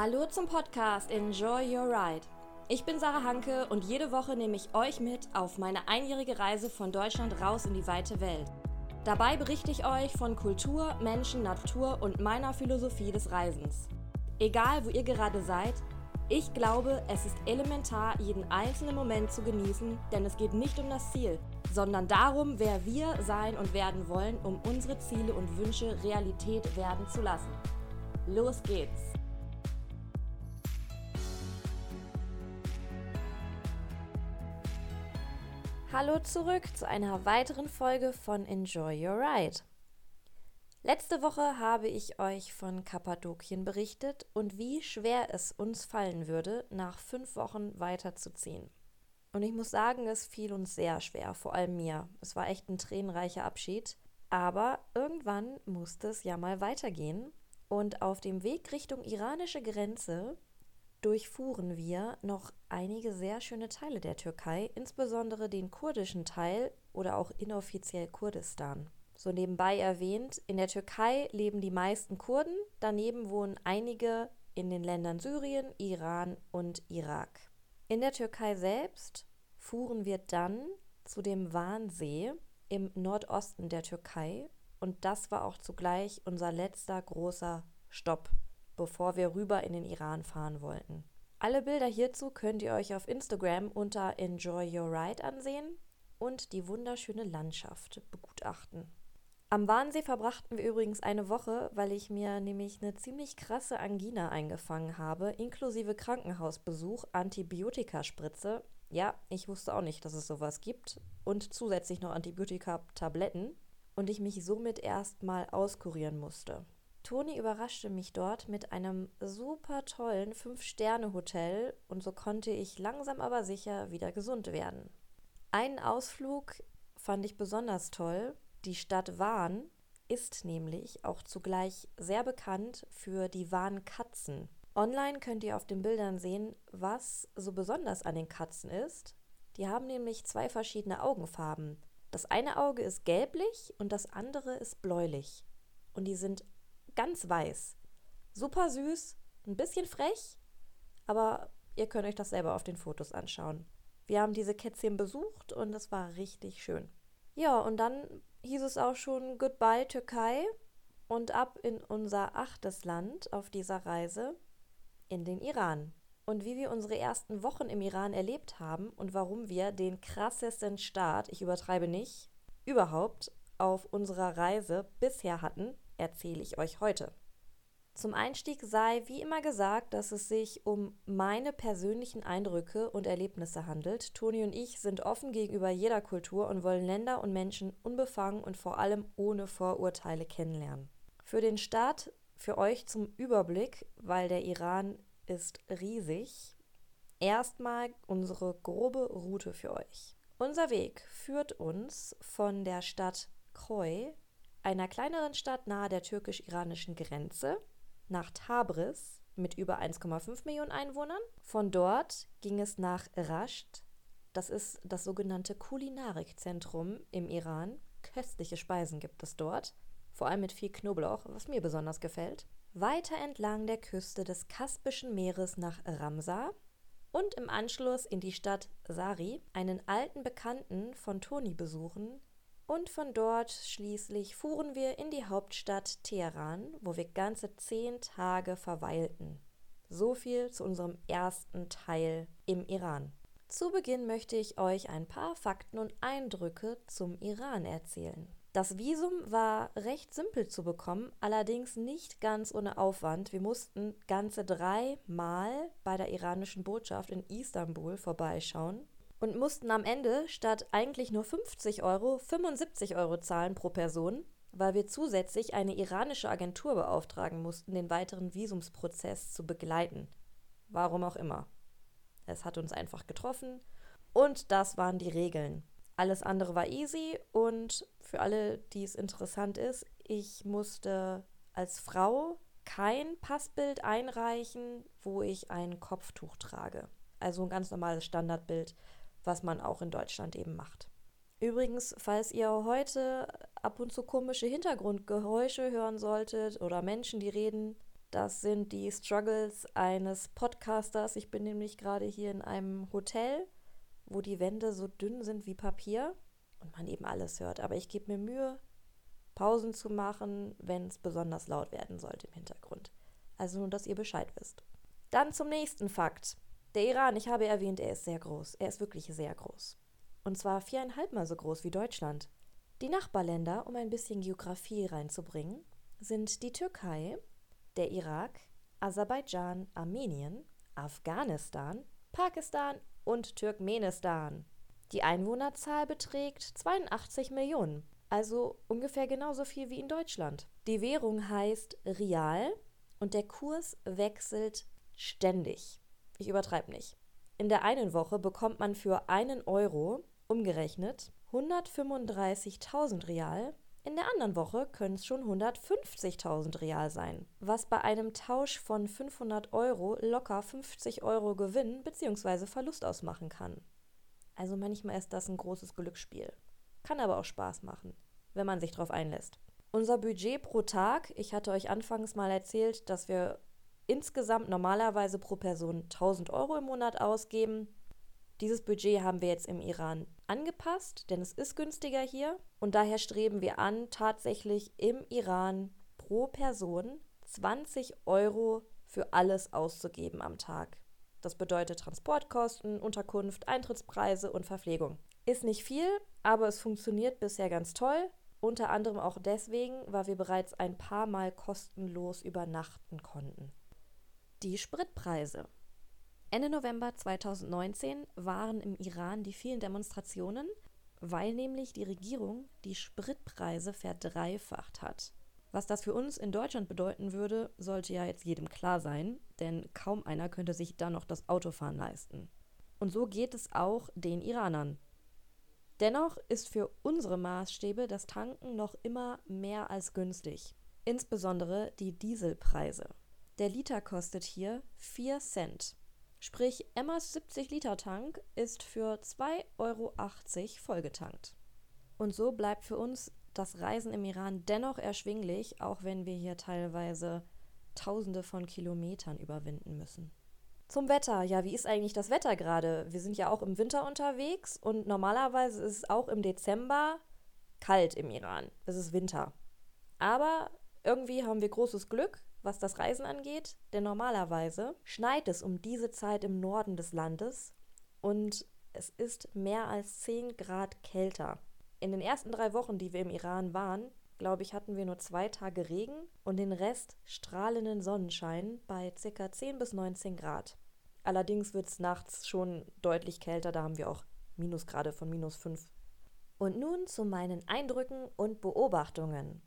Hallo zum Podcast Enjoy Your Ride. Ich bin Sarah Hanke und jede Woche nehme ich euch mit auf meine einjährige Reise von Deutschland raus in die weite Welt. Dabei berichte ich euch von Kultur, Menschen, Natur und meiner Philosophie des Reisens. Egal, wo ihr gerade seid, ich glaube, es ist elementar, jeden einzelnen Moment zu genießen, denn es geht nicht um das Ziel, sondern darum, wer wir sein und werden wollen, um unsere Ziele und Wünsche Realität werden zu lassen. Los geht's! Hallo zurück zu einer weiteren Folge von Enjoy Your Ride. Letzte Woche habe ich euch von Kappadokien berichtet und wie schwer es uns fallen würde, nach fünf Wochen weiterzuziehen. Und ich muss sagen, es fiel uns sehr schwer, vor allem mir. Es war echt ein tränenreicher Abschied. Aber irgendwann musste es ja mal weitergehen. Und auf dem Weg Richtung iranische Grenze durchfuhren wir noch einige sehr schöne Teile der Türkei, insbesondere den kurdischen Teil oder auch inoffiziell Kurdistan. So nebenbei erwähnt, in der Türkei leben die meisten Kurden, daneben wohnen einige in den Ländern Syrien, Iran und Irak. In der Türkei selbst fuhren wir dann zu dem Warnsee im Nordosten der Türkei und das war auch zugleich unser letzter großer Stopp bevor wir rüber in den Iran fahren wollten. Alle Bilder hierzu könnt ihr euch auf Instagram unter Enjoy Your Ride ansehen und die wunderschöne Landschaft begutachten. Am Warnsee verbrachten wir übrigens eine Woche, weil ich mir nämlich eine ziemlich krasse Angina eingefangen habe, inklusive Krankenhausbesuch, Antibiotikaspritze. Ja, ich wusste auch nicht, dass es sowas gibt. Und zusätzlich noch Antibiotika-Tabletten. Und ich mich somit erstmal auskurieren musste. Toni überraschte mich dort mit einem super tollen Fünf-Sterne-Hotel und so konnte ich langsam aber sicher wieder gesund werden. Einen Ausflug fand ich besonders toll. Die Stadt Wahn ist nämlich auch zugleich sehr bekannt für die Wahn-Katzen. Online könnt ihr auf den Bildern sehen, was so besonders an den Katzen ist. Die haben nämlich zwei verschiedene Augenfarben. Das eine Auge ist gelblich und das andere ist bläulich. Und die sind ganz weiß. Super süß, ein bisschen frech, aber ihr könnt euch das selber auf den Fotos anschauen. Wir haben diese Kätzchen besucht und es war richtig schön. Ja, und dann hieß es auch schon Goodbye Türkei und ab in unser achtes Land auf dieser Reise, in den Iran. Und wie wir unsere ersten Wochen im Iran erlebt haben und warum wir den krassesten Start, ich übertreibe nicht, überhaupt auf unserer Reise bisher hatten, erzähle ich euch heute. Zum Einstieg sei wie immer gesagt, dass es sich um meine persönlichen Eindrücke und Erlebnisse handelt. Toni und ich sind offen gegenüber jeder Kultur und wollen Länder und Menschen unbefangen und vor allem ohne Vorurteile kennenlernen. Für den Start, für euch zum Überblick, weil der Iran ist riesig, erstmal unsere grobe Route für euch. Unser Weg führt uns von der Stadt Kroy einer kleineren Stadt nahe der türkisch-iranischen Grenze, nach Tabriz mit über 1,5 Millionen Einwohnern. Von dort ging es nach Rasht, das ist das sogenannte Kulinarikzentrum im Iran. Köstliche Speisen gibt es dort, vor allem mit viel Knoblauch, was mir besonders gefällt. Weiter entlang der Küste des Kaspischen Meeres nach Ramsa und im Anschluss in die Stadt Sari, einen alten Bekannten von Toni besuchen, und von dort schließlich fuhren wir in die Hauptstadt Teheran, wo wir ganze zehn Tage verweilten. So viel zu unserem ersten Teil im Iran. Zu Beginn möchte ich euch ein paar Fakten und Eindrücke zum Iran erzählen. Das Visum war recht simpel zu bekommen, allerdings nicht ganz ohne Aufwand. Wir mussten ganze dreimal bei der iranischen Botschaft in Istanbul vorbeischauen und mussten am Ende statt eigentlich nur 50 Euro 75 Euro zahlen pro Person, weil wir zusätzlich eine iranische Agentur beauftragen mussten, den weiteren Visumsprozess zu begleiten. Warum auch immer. Es hat uns einfach getroffen und das waren die Regeln. Alles andere war easy und für alle, die es interessant ist, ich musste als Frau kein Passbild einreichen, wo ich ein Kopftuch trage. Also ein ganz normales Standardbild, was man auch in Deutschland eben macht. Übrigens, falls ihr heute ab und zu komische Hintergrundgeräusche hören solltet oder Menschen, die reden, Das sind die Struggles eines Podcasters. Ich bin nämlich gerade hier in einem Hotel, wo die Wände so dünn sind wie Papier und man eben alles hört. Aber ich gebe mir Mühe, Pausen zu machen, wenn es besonders laut werden sollte im Hintergrund. Also nur, dass ihr Bescheid wisst. Dann zum nächsten Fakt. Der Iran, ich habe erwähnt, er ist sehr groß. Er ist wirklich sehr groß. Und zwar viereinhalb Mal so groß wie Deutschland. Die Nachbarländer, um ein bisschen Geografie reinzubringen, sind die Türkei, der Irak, Aserbaidschan, Armenien, Afghanistan, Pakistan und Turkmenistan. Die Einwohnerzahl beträgt 82 Millionen, also ungefähr genauso viel wie in Deutschland. Die Währung heißt Rial und der Kurs wechselt ständig. Ich übertreibe nicht. In der einen Woche bekommt man für einen Euro umgerechnet 135.000 Real. In der anderen Woche können es schon 150.000 Real sein, was bei einem Tausch von 500 Euro locker 50 Euro Gewinn bzw. Verlust ausmachen kann. Also manchmal ist das ein großes Glücksspiel. Kann aber auch Spaß machen, wenn man sich darauf einlässt. Unser Budget pro Tag, ich hatte euch anfangs mal erzählt, dass wir insgesamt normalerweise pro Person 1000 Euro im Monat ausgeben. Dieses Budget haben wir jetzt im Iran angepasst, denn es ist günstiger hier und daher streben wir an, tatsächlich im Iran pro Person 20 Euro für alles auszugeben am Tag. Das bedeutet Transportkosten, Unterkunft, Eintrittspreise und Verpflegung. Ist nicht viel, aber es funktioniert bisher ganz toll. Unter anderem auch deswegen, weil wir bereits ein paar Mal kostenlos übernachten konnten. Die Spritpreise. Ende November 2019 waren im Iran die vielen Demonstrationen, weil nämlich die Regierung die Spritpreise verdreifacht hat. Was das für uns in Deutschland bedeuten würde, sollte ja jetzt jedem klar sein, denn kaum einer könnte sich da noch das Autofahren leisten. Und so geht es auch den Iranern. Dennoch ist für unsere Maßstäbe das Tanken noch immer mehr als günstig, insbesondere die Dieselpreise. Der Liter kostet hier 4 Cent. Sprich, Emmas 70-Liter-Tank ist für 2,80 Euro vollgetankt. Und so bleibt für uns das Reisen im Iran dennoch erschwinglich, auch wenn wir hier teilweise Tausende von Kilometern überwinden müssen. Zum Wetter. Ja, wie ist eigentlich das Wetter gerade? Wir sind ja auch im Winter unterwegs und normalerweise ist es auch im Dezember kalt im Iran. Es ist Winter. Aber irgendwie haben wir großes Glück was das Reisen angeht, denn normalerweise schneit es um diese Zeit im Norden des Landes und es ist mehr als 10 Grad kälter. In den ersten drei Wochen, die wir im Iran waren, glaube ich, hatten wir nur zwei Tage Regen und den Rest strahlenden Sonnenschein bei ca. 10 bis 19 Grad. Allerdings wird es nachts schon deutlich kälter, da haben wir auch Minusgrade von minus 5. Und nun zu meinen Eindrücken und Beobachtungen.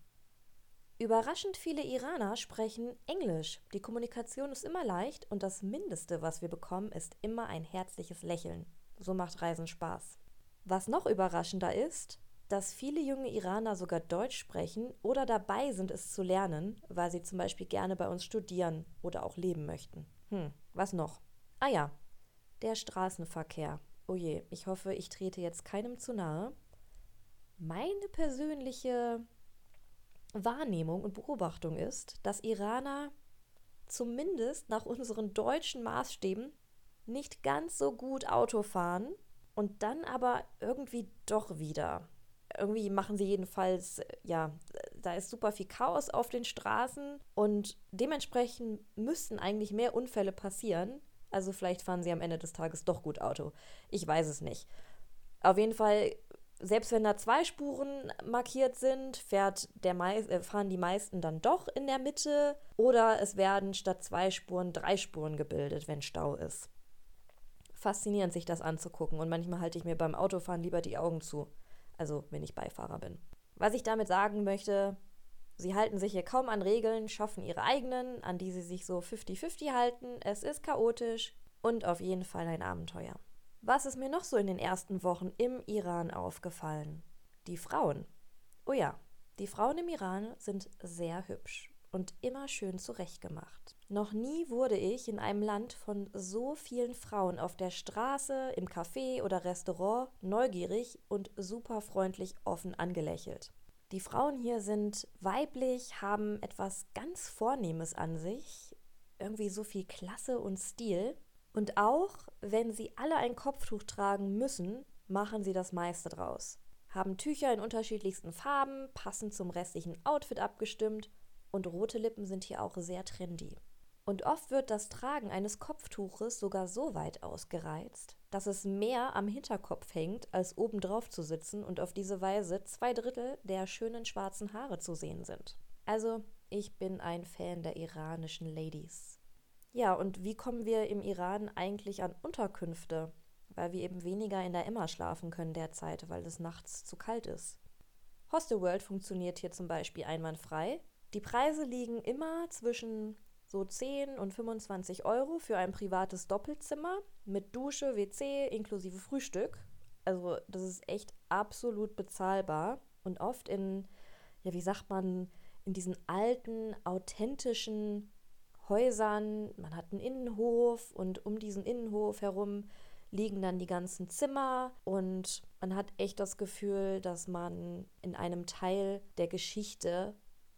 Überraschend viele Iraner sprechen Englisch. Die Kommunikation ist immer leicht und das Mindeste, was wir bekommen, ist immer ein herzliches Lächeln. So macht Reisen Spaß. Was noch überraschender ist, dass viele junge Iraner sogar Deutsch sprechen oder dabei sind, es zu lernen, weil sie zum Beispiel gerne bei uns studieren oder auch leben möchten. Hm, was noch? Ah ja, der Straßenverkehr. Oh je, ich hoffe, ich trete jetzt keinem zu nahe. Meine persönliche Wahrnehmung und Beobachtung ist, dass Iraner zumindest nach unseren deutschen Maßstäben nicht ganz so gut Auto fahren und dann aber irgendwie doch wieder. Irgendwie machen sie jedenfalls, ja, da ist super viel Chaos auf den Straßen und dementsprechend müssten eigentlich mehr Unfälle passieren. Also vielleicht fahren sie am Ende des Tages doch gut Auto. Ich weiß es nicht. Auf jeden Fall selbst wenn da zwei Spuren markiert sind, fährt der äh, fahren die meisten dann doch in der Mitte oder es werden statt zwei Spuren drei Spuren gebildet, wenn Stau ist. Faszinierend, sich das anzugucken und manchmal halte ich mir beim Autofahren lieber die Augen zu, also wenn ich Beifahrer bin. Was ich damit sagen möchte, sie halten sich hier kaum an Regeln, schaffen ihre eigenen, an die sie sich so 50-50 halten. Es ist chaotisch und auf jeden Fall ein Abenteuer. Was ist mir noch so in den ersten Wochen im Iran aufgefallen? Die Frauen. Oh ja, die Frauen im Iran sind sehr hübsch und immer schön zurechtgemacht. Noch nie wurde ich in einem Land von so vielen Frauen auf der Straße, im Café oder Restaurant neugierig und super freundlich offen angelächelt. Die Frauen hier sind weiblich, haben etwas ganz Vornehmes an sich, irgendwie so viel Klasse und Stil. Und auch wenn sie alle ein Kopftuch tragen müssen, machen sie das meiste draus. Haben Tücher in unterschiedlichsten Farben, passend zum restlichen Outfit abgestimmt und rote Lippen sind hier auch sehr trendy. Und oft wird das Tragen eines Kopftuches sogar so weit ausgereizt, dass es mehr am Hinterkopf hängt, als obendrauf zu sitzen und auf diese Weise zwei Drittel der schönen schwarzen Haare zu sehen sind. Also, ich bin ein Fan der iranischen Ladies. Ja, und wie kommen wir im Iran eigentlich an Unterkünfte? Weil wir eben weniger in der Emma schlafen können derzeit, weil es nachts zu kalt ist. Hostel World funktioniert hier zum Beispiel einwandfrei. Die Preise liegen immer zwischen so 10 und 25 Euro für ein privates Doppelzimmer mit Dusche, WC inklusive Frühstück. Also das ist echt absolut bezahlbar und oft in, ja, wie sagt man, in diesen alten, authentischen Häusern. Man hat einen Innenhof und um diesen Innenhof herum liegen dann die ganzen Zimmer und man hat echt das Gefühl, dass man in einem Teil der Geschichte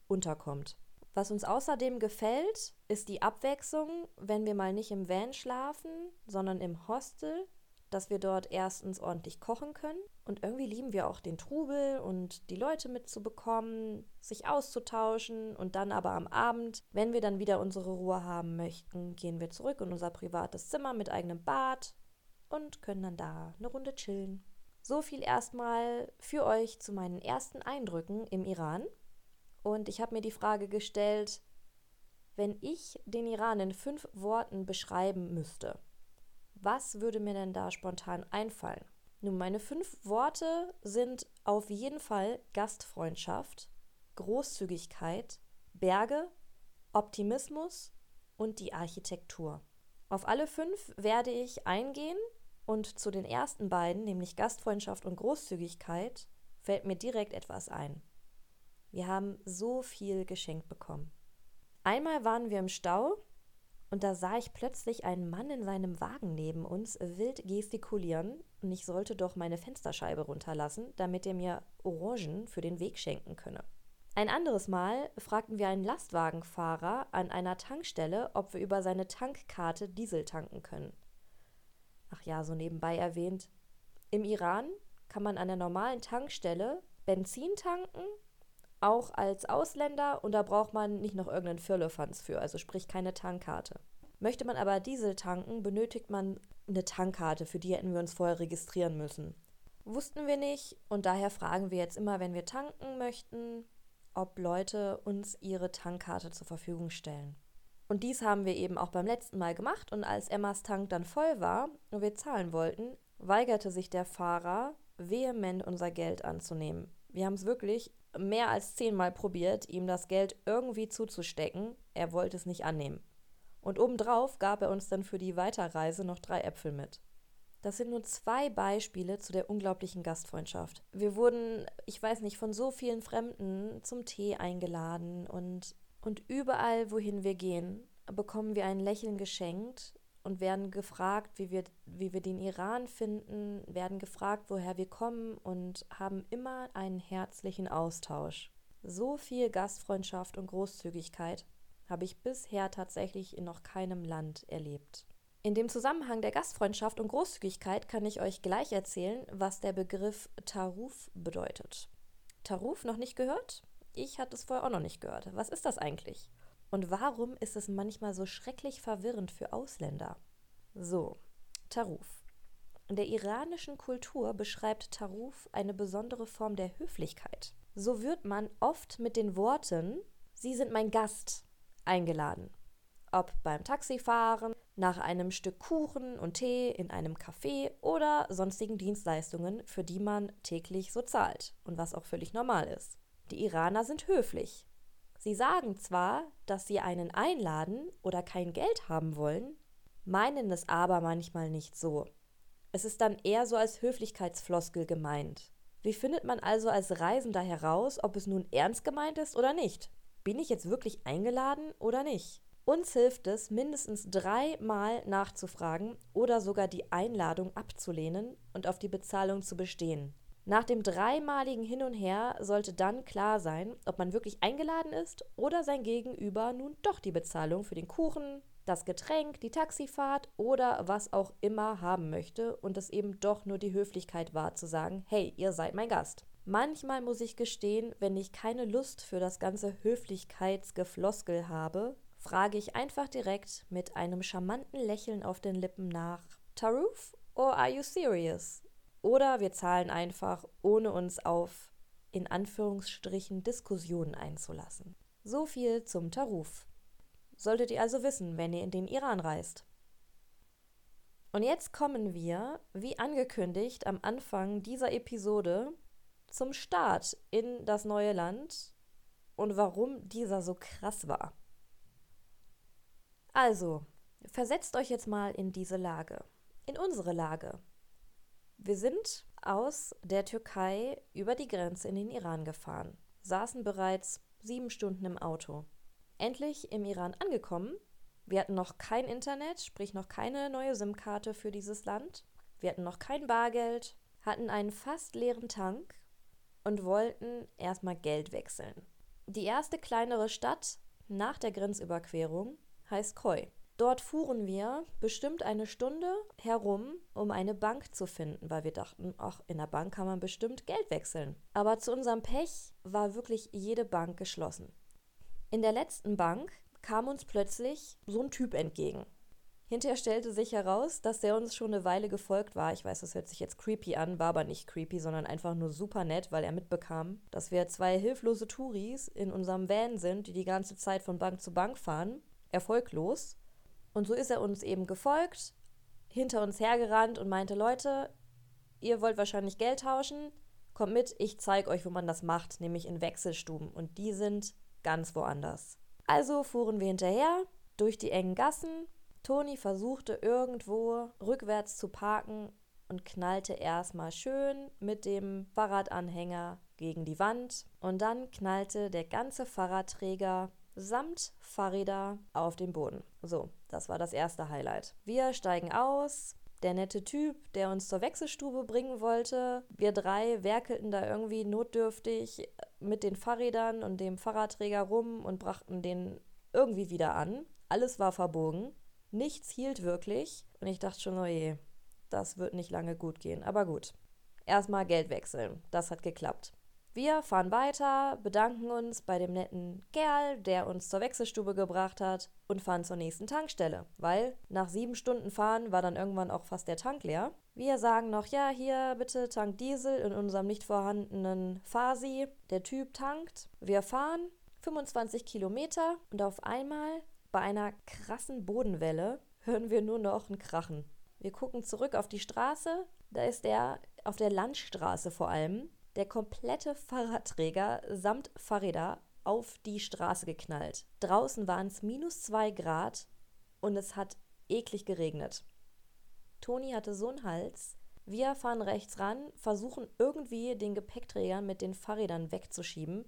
unterkommt. Was uns außerdem gefällt, ist die Abwechslung, wenn wir mal nicht im Van schlafen, sondern im Hostel, dass wir dort erstens ordentlich kochen können und irgendwie lieben wir auch den Trubel und die Leute mitzubekommen, sich auszutauschen und dann aber am Abend, wenn wir dann wieder unsere Ruhe haben möchten, gehen wir zurück in unser privates Zimmer mit eigenem Bad und können dann da eine Runde chillen. So viel erstmal für euch zu meinen ersten Eindrücken im Iran. Und ich habe mir die Frage gestellt, wenn ich den Iran in fünf Worten beschreiben müsste, was würde mir denn da spontan einfallen? Nun, meine fünf Worte sind auf jeden Fall Gastfreundschaft, Großzügigkeit, Berge, Optimismus und die Architektur. Auf alle fünf werde ich eingehen und zu den ersten beiden, nämlich Gastfreundschaft und Großzügigkeit, fällt mir direkt etwas ein. Wir haben so viel geschenkt bekommen. Einmal waren wir im Stau und da sah ich plötzlich einen Mann in seinem Wagen neben uns wild gestikulieren und ich sollte doch meine Fensterscheibe runterlassen, damit er mir Orangen für den Weg schenken könne. Ein anderes Mal fragten wir einen Lastwagenfahrer an einer Tankstelle, ob wir über seine Tankkarte Diesel tanken können. Ach ja, so nebenbei erwähnt, im Iran kann man an der normalen Tankstelle Benzin tanken auch als Ausländer und da braucht man nicht noch irgendeinen Firlefanz für, also sprich keine Tankkarte. Möchte man aber Diesel tanken, benötigt man eine Tankkarte, für die hätten wir uns vorher registrieren müssen. Wussten wir nicht und daher fragen wir jetzt immer, wenn wir tanken möchten, ob Leute uns ihre Tankkarte zur Verfügung stellen. Und dies haben wir eben auch beim letzten Mal gemacht und als Emmas Tank dann voll war und wir zahlen wollten, weigerte sich der Fahrer vehement unser Geld anzunehmen. Wir haben es wirklich mehr als zehnmal probiert, ihm das Geld irgendwie zuzustecken. Er wollte es nicht annehmen. Und obendrauf gab er uns dann für die Weiterreise noch drei Äpfel mit. Das sind nur zwei Beispiele zu der unglaublichen Gastfreundschaft. Wir wurden, ich weiß nicht, von so vielen Fremden zum Tee eingeladen und, und überall, wohin wir gehen, bekommen wir ein Lächeln geschenkt und werden gefragt, wie wir, wie wir den Iran finden, werden gefragt, woher wir kommen und haben immer einen herzlichen Austausch. So viel Gastfreundschaft und Großzügigkeit habe ich bisher tatsächlich in noch keinem Land erlebt. In dem Zusammenhang der Gastfreundschaft und Großzügigkeit kann ich euch gleich erzählen, was der Begriff Taruf bedeutet. Taruf noch nicht gehört? Ich hatte es vorher auch noch nicht gehört. Was ist das eigentlich? Und warum ist es manchmal so schrecklich verwirrend für Ausländer? So, Taruf. In der iranischen Kultur beschreibt Taruf eine besondere Form der Höflichkeit. So wird man oft mit den Worten Sie sind mein Gast eingeladen. Ob beim Taxifahren, nach einem Stück Kuchen und Tee in einem Café oder sonstigen Dienstleistungen, für die man täglich so zahlt und was auch völlig normal ist. Die Iraner sind höflich, Sie sagen zwar, dass sie einen einladen oder kein Geld haben wollen, meinen es aber manchmal nicht so. Es ist dann eher so als Höflichkeitsfloskel gemeint. Wie findet man also als Reisender heraus, ob es nun ernst gemeint ist oder nicht? Bin ich jetzt wirklich eingeladen oder nicht? Uns hilft es, mindestens dreimal nachzufragen oder sogar die Einladung abzulehnen und auf die Bezahlung zu bestehen. Nach dem dreimaligen Hin und Her sollte dann klar sein, ob man wirklich eingeladen ist oder sein Gegenüber nun doch die Bezahlung für den Kuchen, das Getränk, die Taxifahrt oder was auch immer haben möchte und es eben doch nur die Höflichkeit war zu sagen, hey, ihr seid mein Gast. Manchmal muss ich gestehen, wenn ich keine Lust für das ganze Höflichkeitsgefloskel habe, frage ich einfach direkt mit einem charmanten Lächeln auf den Lippen nach, Taruf or are you serious? Oder wir zahlen einfach, ohne uns auf in Anführungsstrichen Diskussionen einzulassen. So viel zum Taruf. Solltet ihr also wissen, wenn ihr in den Iran reist. Und jetzt kommen wir, wie angekündigt am Anfang dieser Episode, zum Start in das neue Land und warum dieser so krass war. Also, versetzt euch jetzt mal in diese Lage, in unsere Lage. Wir sind aus der Türkei über die Grenze in den Iran gefahren, saßen bereits sieben Stunden im Auto. Endlich im Iran angekommen. Wir hatten noch kein Internet, sprich noch keine neue SIM-Karte für dieses Land. Wir hatten noch kein Bargeld, hatten einen fast leeren Tank und wollten erstmal Geld wechseln. Die erste kleinere Stadt nach der Grenzüberquerung heißt Koi. Dort fuhren wir bestimmt eine Stunde herum, um eine Bank zu finden, weil wir dachten, ach, in der Bank kann man bestimmt Geld wechseln. Aber zu unserem Pech war wirklich jede Bank geschlossen. In der letzten Bank kam uns plötzlich so ein Typ entgegen. Hinterher stellte sich heraus, dass der uns schon eine Weile gefolgt war. Ich weiß, das hört sich jetzt creepy an, war aber nicht creepy, sondern einfach nur super nett, weil er mitbekam, dass wir zwei hilflose Touris in unserem Van sind, die die ganze Zeit von Bank zu Bank fahren, erfolglos und so ist er uns eben gefolgt, hinter uns hergerannt und meinte, Leute, ihr wollt wahrscheinlich Geld tauschen, kommt mit, ich zeige euch, wo man das macht, nämlich in Wechselstuben. Und die sind ganz woanders. Also fuhren wir hinterher durch die engen Gassen. Toni versuchte irgendwo rückwärts zu parken und knallte erstmal schön mit dem Fahrradanhänger gegen die Wand. Und dann knallte der ganze Fahrradträger samt Fahrräder auf den Boden. So, das war das erste Highlight. Wir steigen aus. Der nette Typ, der uns zur Wechselstube bringen wollte. Wir drei werkelten da irgendwie notdürftig mit den Fahrrädern und dem Fahrradträger rum und brachten den irgendwie wieder an. Alles war verbogen. Nichts hielt wirklich. Und ich dachte schon, oh je, das wird nicht lange gut gehen. Aber gut. Erstmal Geld wechseln. Das hat geklappt. Wir fahren weiter, bedanken uns bei dem netten Kerl, der uns zur Wechselstube gebracht hat und fahren zur nächsten Tankstelle, weil nach sieben Stunden Fahren war dann irgendwann auch fast der Tank leer. Wir sagen noch, ja, hier bitte Tank Diesel in unserem nicht vorhandenen Fasi. Der Typ tankt. Wir fahren 25 Kilometer und auf einmal bei einer krassen Bodenwelle hören wir nur noch ein Krachen. Wir gucken zurück auf die Straße. Da ist er auf der Landstraße vor allem der komplette Fahrradträger samt Fahrräder auf die Straße geknallt. Draußen waren es minus zwei Grad und es hat eklig geregnet. Toni hatte so einen Hals. Wir fahren rechts ran, versuchen irgendwie den Gepäckträger mit den Fahrrädern wegzuschieben.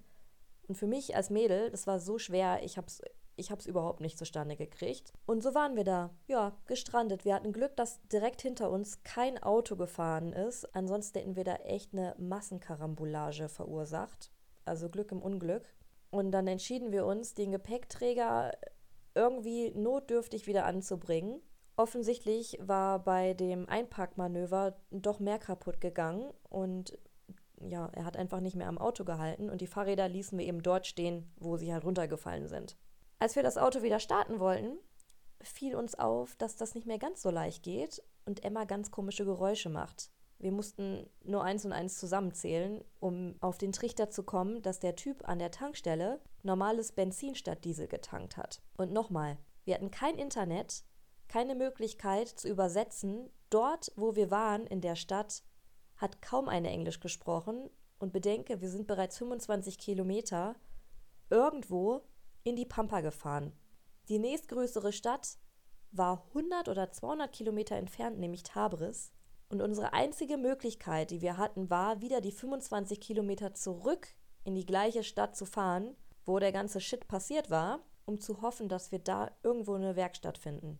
Und für mich als Mädel, das war so schwer, ich habe es ich habe es überhaupt nicht zustande gekriegt. Und so waren wir da, ja, gestrandet. Wir hatten Glück, dass direkt hinter uns kein Auto gefahren ist. Ansonsten hätten wir da echt eine Massenkarambolage verursacht. Also Glück im Unglück. Und dann entschieden wir uns, den Gepäckträger irgendwie notdürftig wieder anzubringen. Offensichtlich war bei dem Einparkmanöver doch mehr kaputt gegangen und ja, er hat einfach nicht mehr am Auto gehalten und die Fahrräder ließen wir eben dort stehen, wo sie halt runtergefallen sind. Als wir das Auto wieder starten wollten, fiel uns auf, dass das nicht mehr ganz so leicht geht und Emma ganz komische Geräusche macht. Wir mussten nur eins und eins zusammenzählen, um auf den Trichter zu kommen, dass der Typ an der Tankstelle normales Benzin statt Diesel getankt hat. Und nochmal, wir hatten kein Internet, keine Möglichkeit zu übersetzen. Dort, wo wir waren, in der Stadt, hat kaum eine Englisch gesprochen. Und bedenke, wir sind bereits 25 Kilometer irgendwo in die Pampa gefahren. Die nächstgrößere Stadt war 100 oder 200 Kilometer entfernt, nämlich Tabris. Und unsere einzige Möglichkeit, die wir hatten, war, wieder die 25 Kilometer zurück in die gleiche Stadt zu fahren, wo der ganze Shit passiert war, um zu hoffen, dass wir da irgendwo eine Werkstatt finden.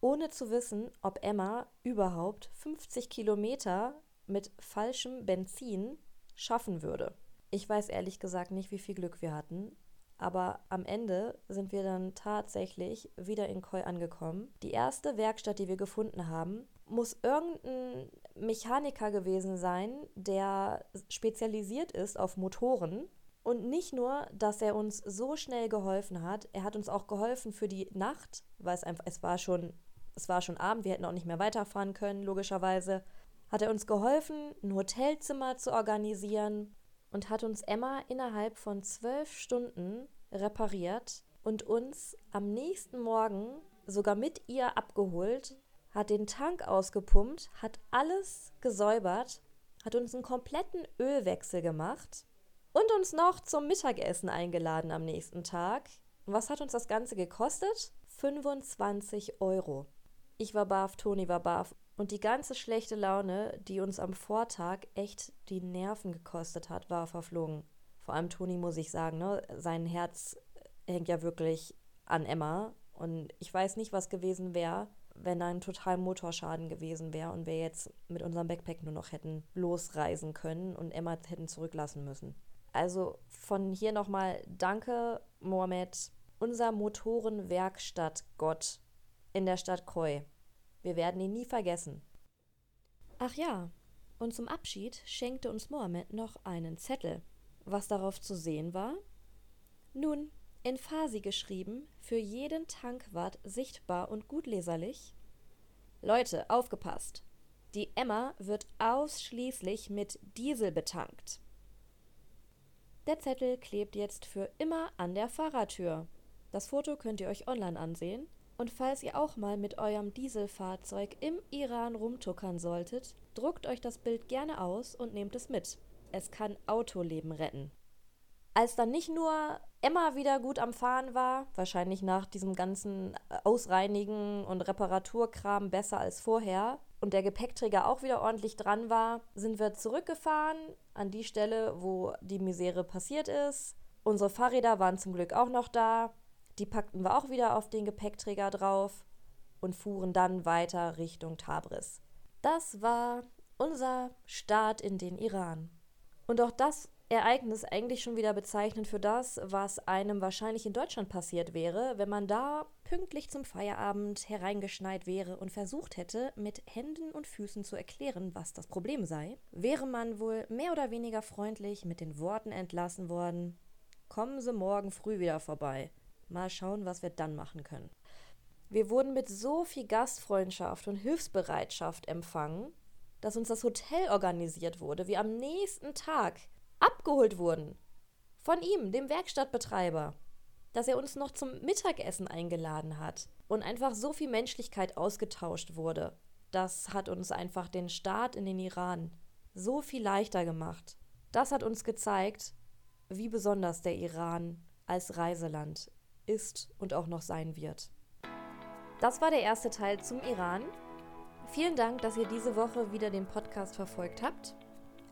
Ohne zu wissen, ob Emma überhaupt 50 Kilometer mit falschem Benzin schaffen würde. Ich weiß ehrlich gesagt nicht, wie viel Glück wir hatten, aber am Ende sind wir dann tatsächlich wieder in Koi angekommen. Die erste Werkstatt, die wir gefunden haben, muss irgendein Mechaniker gewesen sein, der spezialisiert ist auf Motoren. Und nicht nur, dass er uns so schnell geholfen hat, er hat uns auch geholfen für die Nacht, weil es einfach, es war schon, es war schon Abend, wir hätten auch nicht mehr weiterfahren können, logischerweise. Hat er uns geholfen, ein Hotelzimmer zu organisieren und hat uns Emma innerhalb von zwölf Stunden repariert und uns am nächsten Morgen sogar mit ihr abgeholt hat den Tank ausgepumpt, hat alles gesäubert, hat uns einen kompletten Ölwechsel gemacht und uns noch zum Mittagessen eingeladen am nächsten Tag. Und was hat uns das Ganze gekostet? 25 Euro. Ich war baff, Toni war baff. Und die ganze schlechte Laune, die uns am Vortag echt die Nerven gekostet hat, war verflogen. Vor allem Toni, muss ich sagen, ne? sein Herz hängt ja wirklich an Emma. Und ich weiß nicht, was gewesen wäre, wenn da ein total Motorschaden gewesen wäre und wir jetzt mit unserem Backpack nur noch hätten losreisen können und Emma hätten zurücklassen müssen. Also von hier nochmal Danke, Mohamed, unser Motorenwerkstatt-Gott in der Stadt Koi. Wir werden ihn nie vergessen. Ach ja, und zum Abschied schenkte uns Mohammed noch einen Zettel. Was darauf zu sehen war? Nun, in Farsi geschrieben, für jeden Tankwart sichtbar und gut leserlich. Leute, aufgepasst! Die Emma wird ausschließlich mit Diesel betankt. Der Zettel klebt jetzt für immer an der Fahrertür. Das Foto könnt ihr euch online ansehen. Und falls ihr auch mal mit eurem Dieselfahrzeug im Iran rumtuckern solltet, druckt euch das Bild gerne aus und nehmt es mit. Es kann Autoleben retten. Als dann nicht nur Emma wieder gut am Fahren war, wahrscheinlich nach diesem ganzen äh, Ausreinigen und Reparaturkram besser als vorher, und der Gepäckträger auch wieder ordentlich dran war, sind wir zurückgefahren an die Stelle, wo die Misere passiert ist. Unsere Fahrräder waren zum Glück auch noch da. Die packten wir auch wieder auf den Gepäckträger drauf und fuhren dann weiter Richtung Tabris. Das war unser Start in den Iran. Und auch das Ereignis eigentlich schon wieder bezeichnend für das, was einem wahrscheinlich in Deutschland passiert wäre, wenn man da pünktlich zum Feierabend hereingeschneit wäre und versucht hätte, mit Händen und Füßen zu erklären, was das Problem sei, wäre man wohl mehr oder weniger freundlich mit den Worten entlassen worden: Kommen Sie morgen früh wieder vorbei. Mal schauen, was wir dann machen können. Wir wurden mit so viel Gastfreundschaft und Hilfsbereitschaft empfangen, dass uns das Hotel organisiert wurde, wie am nächsten Tag abgeholt wurden. Von ihm, dem Werkstattbetreiber. Dass er uns noch zum Mittagessen eingeladen hat und einfach so viel Menschlichkeit ausgetauscht wurde. Das hat uns einfach den Start in den Iran so viel leichter gemacht. Das hat uns gezeigt, wie besonders der Iran als Reiseland ist und auch noch sein wird. Das war der erste Teil zum Iran. Vielen Dank, dass ihr diese Woche wieder den Podcast verfolgt habt.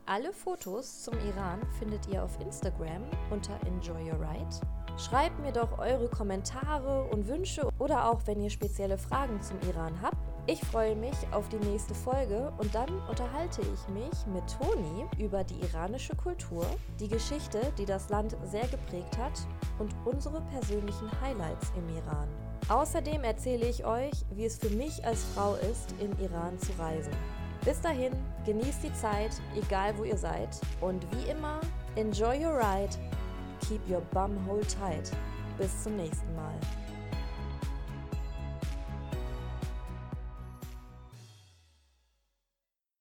Alle Fotos zum Iran findet ihr auf Instagram unter Enjoy Your Ride. Schreibt mir doch eure Kommentare und Wünsche oder auch wenn ihr spezielle Fragen zum Iran habt. Ich freue mich auf die nächste Folge und dann unterhalte ich mich mit Toni über die iranische Kultur, die Geschichte, die das Land sehr geprägt hat und unsere persönlichen Highlights im Iran. Außerdem erzähle ich euch, wie es für mich als Frau ist, im Iran zu reisen. Bis dahin, genießt die Zeit, egal wo ihr seid. Und wie immer, enjoy your ride, keep your bum hold tight. Bis zum nächsten Mal.